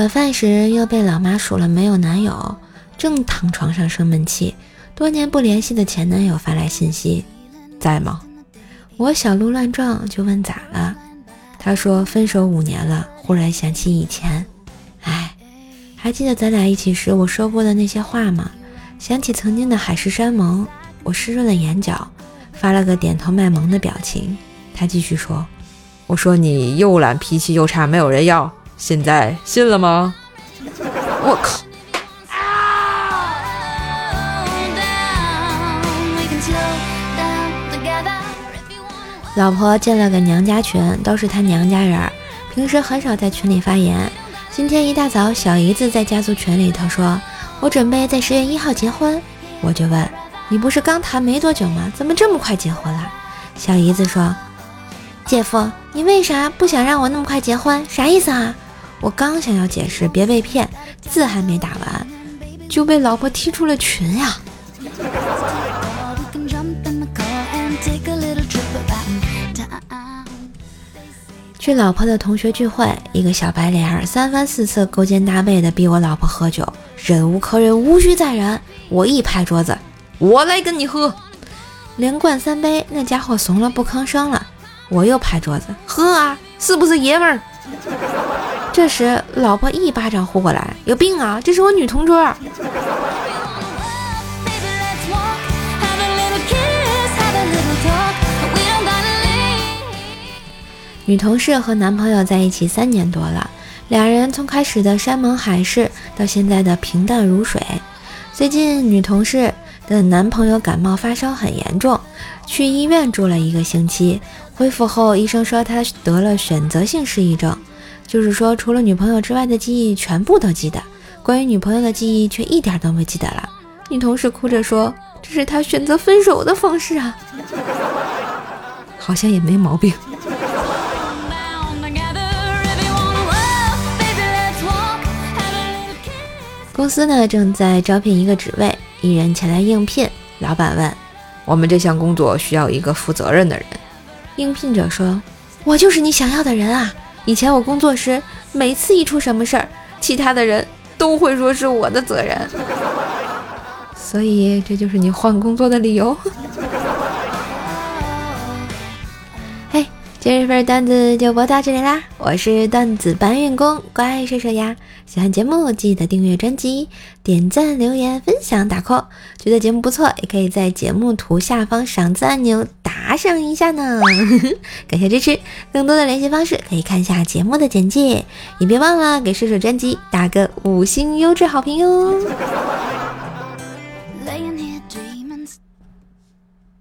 晚饭时又被老妈数了没有男友，正躺床上生闷气，多年不联系的前男友发来信息：“在吗？”我小鹿乱撞就问咋了，他说分手五年了，忽然想起以前，哎，还记得咱俩一起时我说过的那些话吗？想起曾经的海誓山盟，我湿润了眼角，发了个点头卖萌的表情。他继续说：“我说你又懒脾气又差，没有人要。”现在信了吗？我靠！老婆建了个娘家群，都是她娘家人，平时很少在群里发言。今天一大早，小姨子在家族群里头说：“我准备在十月一号结婚。”我就问：“你不是刚谈没多久吗？怎么这么快结婚了？”小姨子说：“姐夫，你为啥不想让我那么快结婚？啥意思啊？”我刚想要解释，别被骗，字还没打完，就被老婆踢出了群呀。去老婆的同学聚会，一个小白脸儿三番四次勾肩搭背的逼我老婆喝酒，忍无可忍，无需再忍，我一拍桌子，我来跟你喝，连灌三杯，那家伙怂了不吭声了，我又拍桌子，喝啊，是不是爷们儿？这时，老婆一巴掌呼过来：“有病啊！这是我女同桌。”女同事和男朋友在一起三年多了，俩人从开始的山盟海誓到现在的平淡如水。最近，女同事的男朋友感冒发烧很严重，去医院住了一个星期，恢复后，医生说他得了选择性失忆症。就是说，除了女朋友之外的记忆全部都记得，关于女朋友的记忆却一点都没记得了。女同事哭着说：“这是他选择分手的方式啊，好像也没毛病。”公司呢正在招聘一个职位，一人前来应聘。老板问：“我们这项工作需要一个负责任的人。”应聘者说：“我就是你想要的人啊。”以前我工作时，每次一出什么事儿，其他的人都会说是我的责任，所以这就是你换工作的理由。今日份段子就播到这里啦，我是段子搬运工，乖射手呀。喜欢节目记得订阅专辑、点赞、留言、分享、打 call。觉得节目不错，也可以在节目图下方赏字按钮打赏一下呢，感谢支持。更多的联系方式可以看一下节目的简介，也别忘了给射手专辑打个五星优质好评哟。